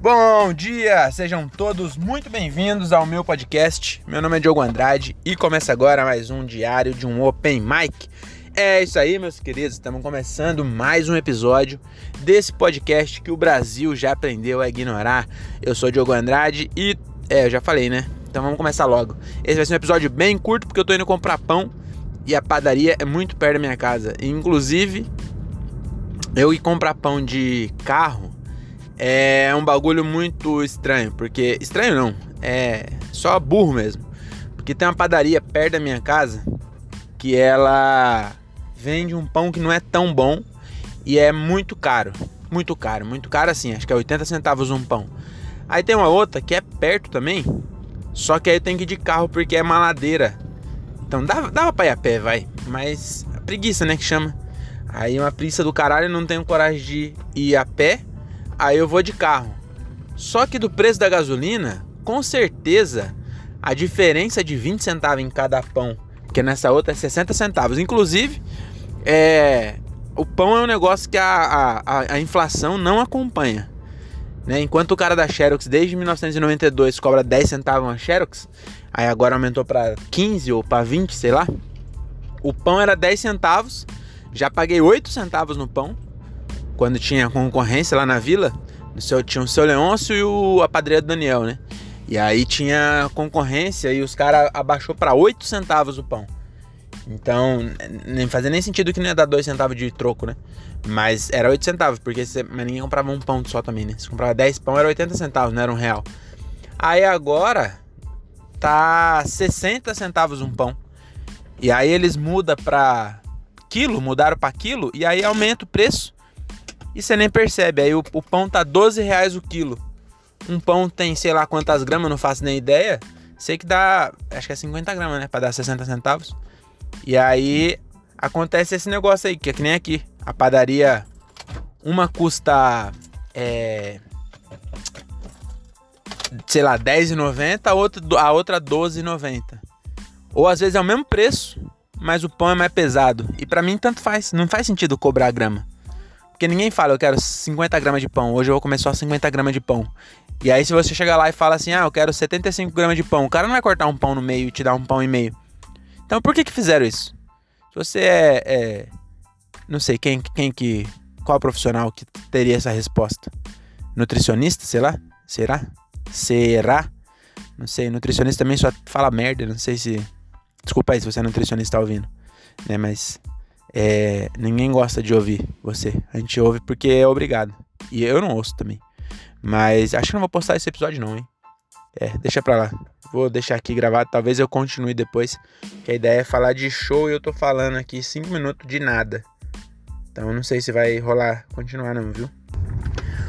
Bom dia, sejam todos muito bem-vindos ao meu podcast. Meu nome é Diogo Andrade e começa agora mais um diário de um Open Mic. É isso aí, meus queridos, estamos começando mais um episódio desse podcast que o Brasil já aprendeu a ignorar. Eu sou Diogo Andrade e, é, eu já falei, né? Então vamos começar logo. Esse vai ser um episódio bem curto porque eu tô indo comprar pão e a padaria é muito perto da minha casa. Inclusive, eu ir comprar pão de carro é um bagulho muito estranho, porque estranho não, é só burro mesmo. Porque tem uma padaria perto da minha casa que ela vende um pão que não é tão bom e é muito caro, muito caro, muito caro assim, acho que é 80 centavos um pão. Aí tem uma outra que é perto também, só que aí tem que ir de carro porque é uma ladeira. Então dava, dava pra ir a pé, vai, mas preguiça, né, que chama. Aí uma preguiça do caralho, não tenho coragem de ir a pé aí eu vou de carro. Só que do preço da gasolina, com certeza a diferença de 20 centavos em cada pão, porque nessa outra é 60 centavos. Inclusive, é, o pão é um negócio que a, a, a inflação não acompanha. Né? Enquanto o cara da Xerox desde 1992 cobra 10 centavos uma Xerox, aí agora aumentou para 15 ou para 20, sei lá. O pão era 10 centavos, já paguei 8 centavos no pão quando tinha concorrência lá na vila, seu, tinha o seu Leôncio e o, a padreira do Daniel, né? E aí tinha concorrência e os caras abaixou para 8 centavos o pão. Então, nem fazia nem sentido que não ia dar 2 centavos de troco, né? Mas era 8 centavos, porque você, mas ninguém comprava um pão só também, né? Se comprava 10 pão, era 80 centavos, não era um real. Aí agora tá 60 centavos um pão. E aí eles mudam pra quilo, mudaram para quilo, e aí aumenta o preço e você nem percebe. Aí o, o, pão tá 12 reais o quilo. Um pão tem sei lá quantas gramas, não faço nem ideia. Sei que dá, acho que é 50 gramas, né? Pra dar 60 centavos. E aí acontece esse negócio aí, que é que nem aqui. A padaria, uma custa, é, sei lá, R$10,90, a outra, a outra R$12,90. Ou às vezes é o mesmo preço, mas o pão é mais pesado. E para mim tanto faz, não faz sentido cobrar grama. Porque ninguém fala, eu quero 50 gramas de pão, hoje eu vou comer só 50 gramas de pão. E aí se você chegar lá e fala assim, ah, eu quero 75 gramas de pão, o cara não vai cortar um pão no meio e te dar um pão e meio. Então por que que fizeram isso? Se você é, é não sei, quem, quem que, qual profissional que teria essa resposta? Nutricionista, sei lá? Será? Será? Não sei, nutricionista também só fala merda, não sei se... Desculpa aí se você é nutricionista tá ouvindo, né, mas é, ninguém gosta de ouvir você. A gente ouve porque é obrigado. E eu não ouço também. Mas acho que não vou postar esse episódio não, hein? É, deixa pra lá. Vou deixar aqui gravado. Talvez eu continue depois. Que a ideia é falar de show e eu tô falando aqui 5 minutos de nada. Então não sei se vai rolar continuar não, viu?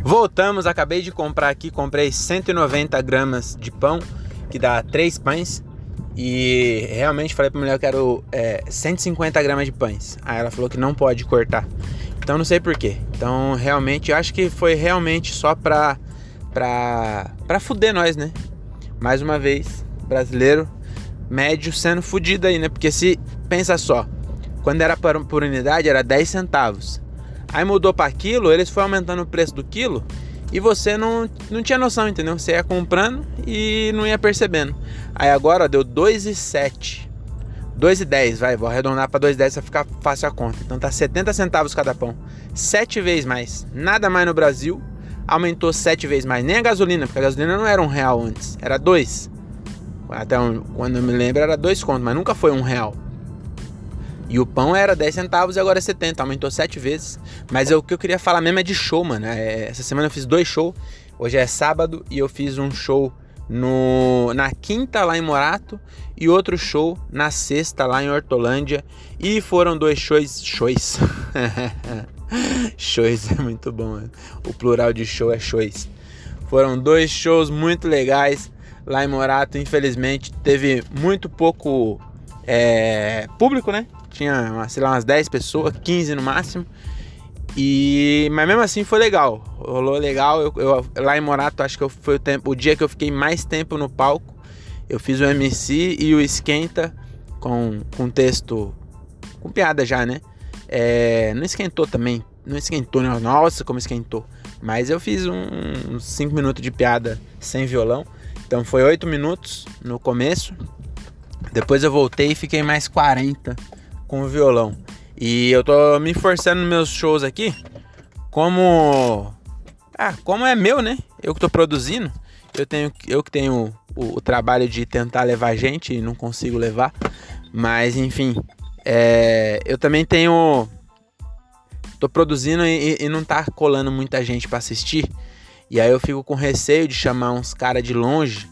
Voltamos, acabei de comprar aqui, comprei 190 gramas de pão, que dá 3 pães. E realmente falei pra mulher que eu quero é, 150 gramas de pães. Aí ela falou que não pode cortar. Então não sei porquê. Então realmente eu acho que foi realmente só pra, pra, pra fuder nós, né? Mais uma vez, brasileiro médio sendo fudido aí, né? Porque se pensa só, quando era por, por unidade era 10 centavos. Aí mudou para quilo, eles foram aumentando o preço do quilo e você não, não tinha noção, entendeu? Você ia comprando e não ia percebendo. Aí agora ó, deu 2,7. 2,10, vai, vou arredondar para 2,10 para ficar fácil a conta. Então tá 70 centavos cada pão. 7 vezes mais. Nada mais no Brasil. Aumentou 7 vezes mais. Nem a gasolina, porque a gasolina não era um real antes, era 2. Até quando eu me lembro era 2 contos, mas nunca foi um real. E o pão era 10 centavos e agora é 70, aumentou 7 vezes. Mas o que eu queria falar mesmo é de show, mano. É, essa semana eu fiz dois shows. Hoje é sábado e eu fiz um show no, na quinta lá em Morato e outro show na sexta lá em Hortolândia. E foram dois shows. Shows. shows é muito bom. Né? O plural de show é shows. Foram dois shows muito legais lá em Morato. Infelizmente teve muito pouco é, público, né? Tinha, sei lá, umas 10 pessoas, 15 no máximo. E, mas mesmo assim foi legal. Rolou legal. Eu, eu, lá em Morato, acho que foi o, tempo, o dia que eu fiquei mais tempo no palco. Eu fiz o MC e o Esquenta com, com texto. com piada já, né? É, não esquentou também. Não esquentou, né? Nossa, como esquentou. Mas eu fiz uns 5 minutos de piada sem violão. Então foi 8 minutos no começo. Depois eu voltei e fiquei mais 40 com o violão. E eu tô me forçando nos meus shows aqui, como ah, como é meu, né? Eu que tô produzindo, eu tenho eu que tenho o, o trabalho de tentar levar gente e não consigo levar, mas enfim, é, eu também tenho tô produzindo e, e não tá colando muita gente para assistir. E aí eu fico com receio de chamar uns cara de longe,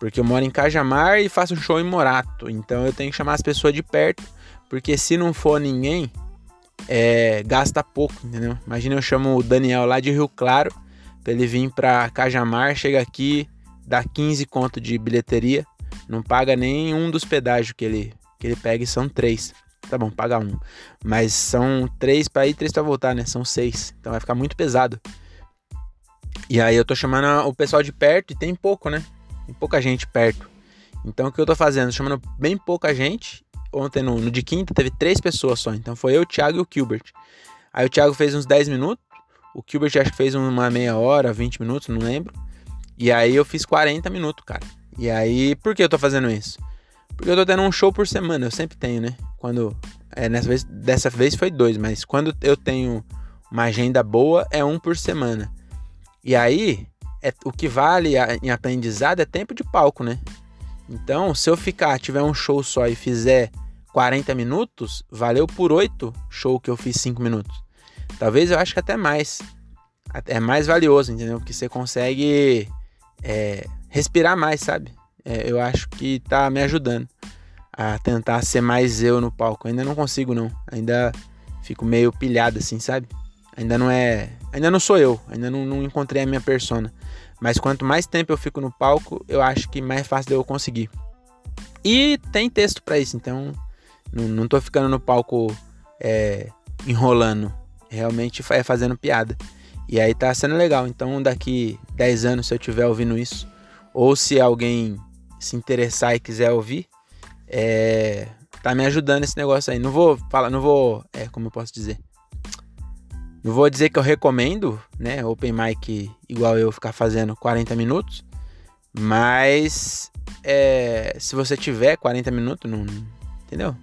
porque eu moro em Cajamar e faço show em Morato, então eu tenho que chamar as pessoas de perto porque se não for ninguém, é, gasta pouco, entendeu? Imagina eu chamo o Daniel lá de Rio Claro, pra ele vir pra Cajamar, chega aqui, dá 15 conto de bilheteria, não paga nem um dos pedágios que ele, que ele pega e são três. Tá bom, paga um. Mas são três para ir, três para voltar, né? São seis. Então vai ficar muito pesado. E aí eu tô chamando o pessoal de perto e tem pouco, né? Tem pouca gente perto. Então o que eu tô fazendo? Chamando bem pouca gente ontem no, no, de quinta teve três pessoas só. Então foi eu, o Thiago e o Gilbert. Aí o Thiago fez uns 10 minutos. O Gilbert acho que fez uma meia hora, 20 minutos, não lembro. E aí eu fiz 40 minutos, cara. E aí, por que eu tô fazendo isso? Porque eu tô tendo um show por semana, eu sempre tenho, né? Quando. É, nessa vez, dessa vez foi dois, mas quando eu tenho uma agenda boa, é um por semana. E aí, é, o que vale a, em aprendizado é tempo de palco, né? Então, se eu ficar, tiver um show só e fizer 40 minutos, valeu por 8 show que eu fiz 5 minutos. Talvez eu acho que até mais. É mais valioso, entendeu? Porque você consegue é, respirar mais, sabe? É, eu acho que tá me ajudando a tentar ser mais eu no palco. ainda não consigo, não. Ainda fico meio pilhado assim, sabe? Ainda não é. Ainda não sou eu. Ainda não, não encontrei a minha persona. Mas quanto mais tempo eu fico no palco, eu acho que mais fácil eu conseguir. E tem texto para isso, então não, não tô ficando no palco é, enrolando. Realmente é fazendo piada. E aí tá sendo legal. Então daqui 10 anos, se eu estiver ouvindo isso, ou se alguém se interessar e quiser ouvir, é, tá me ajudando esse negócio aí. Não vou falar, não vou, é, como eu posso dizer? Não vou dizer que eu recomendo, né, open mic igual eu ficar fazendo 40 minutos, mas é, se você tiver 40 minutos, não, entendeu?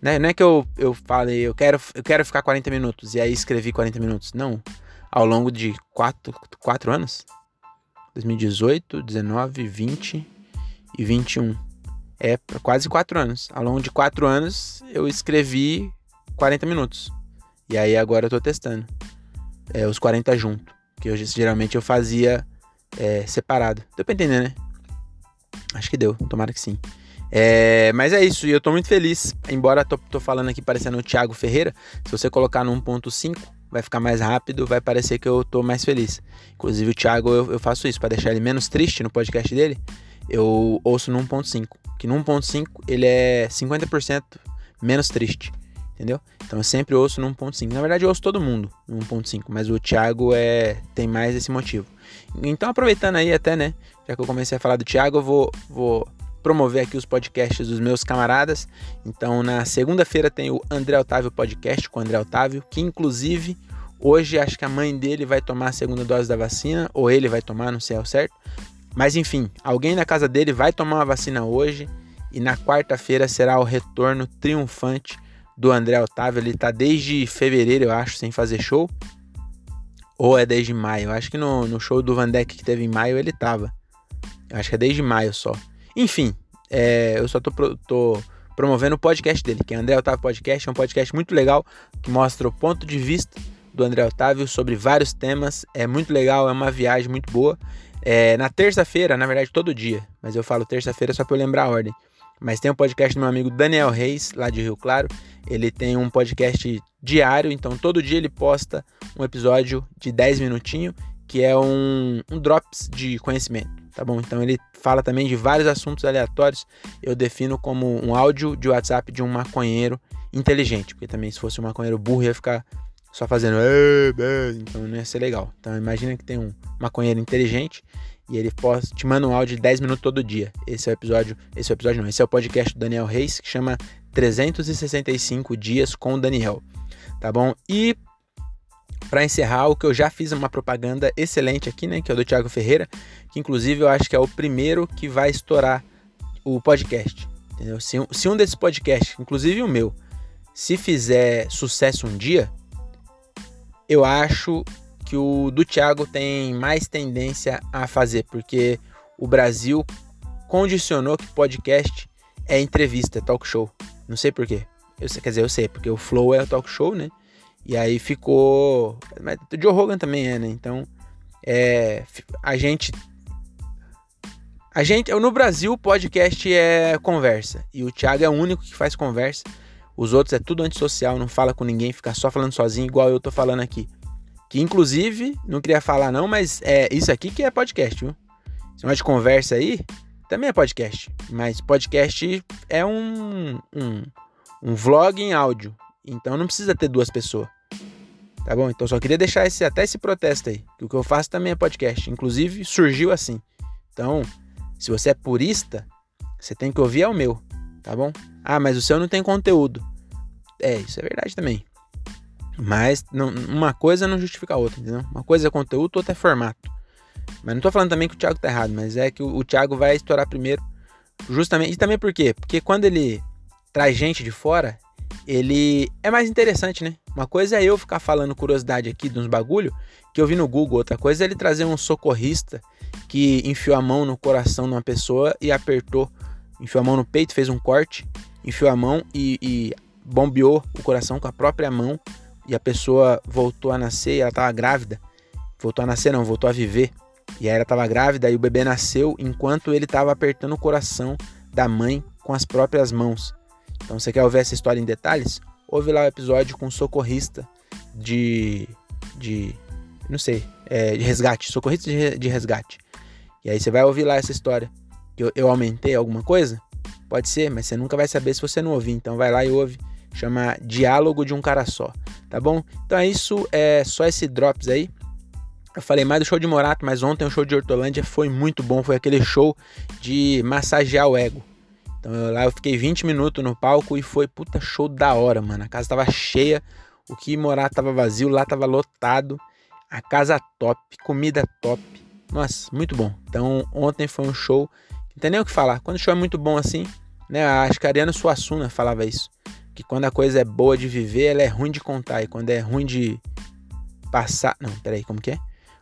Né? Não é que eu, eu falei, eu quero, eu quero ficar 40 minutos e aí escrevi 40 minutos. Não. Ao longo de 4, 4 anos 2018, 19, 20 e 21. É quase 4 anos. Ao longo de 4 anos eu escrevi 40 minutos. E aí agora eu tô testando. É, os 40 junto. Que eu, geralmente eu fazia é, separado. Deu pra entender, né? Acho que deu. Tomara que sim. É, mas é isso, e eu tô muito feliz. Embora tô, tô falando aqui parecendo o Thiago Ferreira, se você colocar no 1.5, vai ficar mais rápido, vai parecer que eu tô mais feliz. Inclusive o Thiago, eu, eu faço isso para deixar ele menos triste no podcast dele. Eu ouço no 1.5, que no 1.5 ele é 50% menos triste, entendeu? Então eu sempre ouço no 1.5. Na verdade eu ouço todo mundo no 1.5, mas o Thiago é tem mais esse motivo. Então aproveitando aí até, né, já que eu comecei a falar do Thiago, eu vou vou promover aqui os podcasts dos meus camaradas. Então, na segunda-feira tem o André Otávio Podcast com o André Otávio, que inclusive hoje acho que a mãe dele vai tomar a segunda dose da vacina, ou ele vai tomar, não sei ao certo. Mas enfim, alguém na casa dele vai tomar a vacina hoje e na quarta-feira será o retorno triunfante do André Otávio. Ele tá desde fevereiro, eu acho, sem fazer show. Ou é desde maio? Eu acho que no, no show do Vandeck que teve em maio ele tava. Eu acho que é desde maio só. Enfim, é, eu só tô, tô, promovendo o podcast dele, que é André Otávio Podcast. É um podcast muito legal que mostra o ponto de vista do André Otávio sobre vários temas. É muito legal, é uma viagem muito boa. É, na terça-feira, na verdade, todo dia, mas eu falo terça-feira só para eu lembrar a ordem. Mas tem um podcast do meu amigo Daniel Reis, lá de Rio Claro. Ele tem um podcast diário, então todo dia ele posta um episódio de 10 minutinhos, que é um, um drops de conhecimento, tá bom? Então ele fala também de vários assuntos aleatórios. Eu defino como um áudio de WhatsApp de um maconheiro inteligente, porque também se fosse um maconheiro burro ia ficar só fazendo então não ia ser legal. Então imagina que tem um maconheiro inteligente e ele te manda um áudio de 10 minutos todo dia. Esse é o episódio, esse é o episódio não, esse é o podcast do Daniel Reis que chama 365 dias com o Daniel, tá bom? E para encerrar, o que eu já fiz uma propaganda excelente aqui, né, que é o do Thiago Ferreira, que inclusive eu acho que é o primeiro que vai estourar o podcast, entendeu? Se, se um desses podcasts, inclusive o meu, se fizer sucesso um dia, eu acho que o do Thiago tem mais tendência a fazer, porque o Brasil condicionou que podcast é entrevista, é talk show. Não sei porquê. Quer dizer, eu sei, porque o Flow é o talk show, né? E aí ficou. Mas o Joe Rogan também é, né? Então, é, a gente. A gente. No Brasil, o podcast é conversa. E o Thiago é o único que faz conversa. Os outros é tudo antissocial, não fala com ninguém, fica só falando sozinho, igual eu tô falando aqui. Que inclusive, não queria falar não, mas é isso aqui que é podcast, viu? Esse negócio de conversa aí também é podcast. Mas podcast é um, um, um vlog em áudio. Então não precisa ter duas pessoas. Tá bom? Então só queria deixar esse, até esse protesto aí. Que o que eu faço também é podcast. Inclusive surgiu assim. Então, se você é purista, você tem que ouvir é o meu. Tá bom? Ah, mas o seu não tem conteúdo. É, isso é verdade também. Mas não, uma coisa não justifica a outra, entendeu? Uma coisa é conteúdo, outra é formato. Mas não tô falando também que o Thiago tá errado, mas é que o, o Thiago vai estourar primeiro. Justamente. E também por quê? Porque quando ele traz gente de fora, ele é mais interessante, né? Uma coisa é eu ficar falando curiosidade aqui de uns bagulho que eu vi no Google, outra coisa é ele trazer um socorrista que enfiou a mão no coração de uma pessoa e apertou, enfiou a mão no peito, fez um corte, enfiou a mão e, e bombeou o coração com a própria mão e a pessoa voltou a nascer e ela estava grávida. Voltou a nascer, não, voltou a viver. E aí ela estava grávida e o bebê nasceu enquanto ele estava apertando o coração da mãe com as próprias mãos. Então, você quer ouvir essa história em detalhes? Ouve lá o episódio com socorrista de. de. não sei, é, de resgate. Socorrista de, de resgate. E aí você vai ouvir lá essa história. Eu, eu aumentei alguma coisa? Pode ser, mas você nunca vai saber se você não ouvir. Então vai lá e ouve chama Diálogo de um Cara Só, tá bom? Então é isso, é só esse drops aí. Eu falei mais do show de Morato, mas ontem o show de Hortolândia foi muito bom, foi aquele show de massagear o ego. Então eu, lá eu fiquei 20 minutos no palco e foi puta show da hora, mano. A casa tava cheia, o que Morato tava vazio, lá tava lotado. A casa top, comida top. Nossa, muito bom. Então ontem foi um show, não tem nem o que falar. Quando o show é muito bom assim, né? Acho que a Ariana Suassuna falava isso que quando a coisa é boa de viver, ela é ruim de contar. E quando é ruim de passar. Não, peraí, como que é?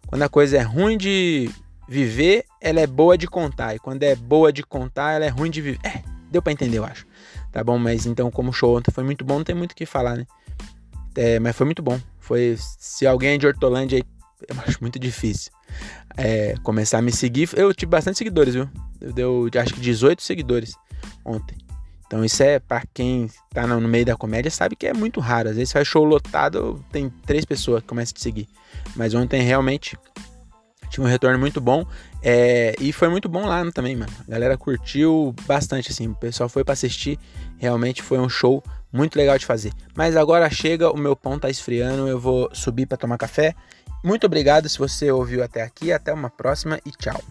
Quando a coisa é ruim de viver, ela é boa de contar. E quando é boa de contar, ela é ruim de viver. É, deu para entender, eu acho. Tá bom? Mas então, como o show ontem foi muito bom, não tem muito o que falar, né? É, mas foi muito bom. Foi. Se alguém é de Hortolândia eu acho muito difícil. É, começar a me seguir. Eu tive bastante seguidores, viu? Eu deu acho que 18 seguidores ontem. Então isso é para quem tá no meio da comédia sabe que é muito raro. Às vezes faz show lotado, tem três pessoas que começam a te seguir. Mas ontem realmente tive um retorno muito bom. É, e foi muito bom lá também, mano. A galera curtiu bastante, assim. O pessoal foi para assistir. Realmente foi um show muito legal de fazer. Mas agora chega, o meu pão tá esfriando. Eu vou subir para tomar café. Muito obrigado se você ouviu até aqui. Até uma próxima e tchau.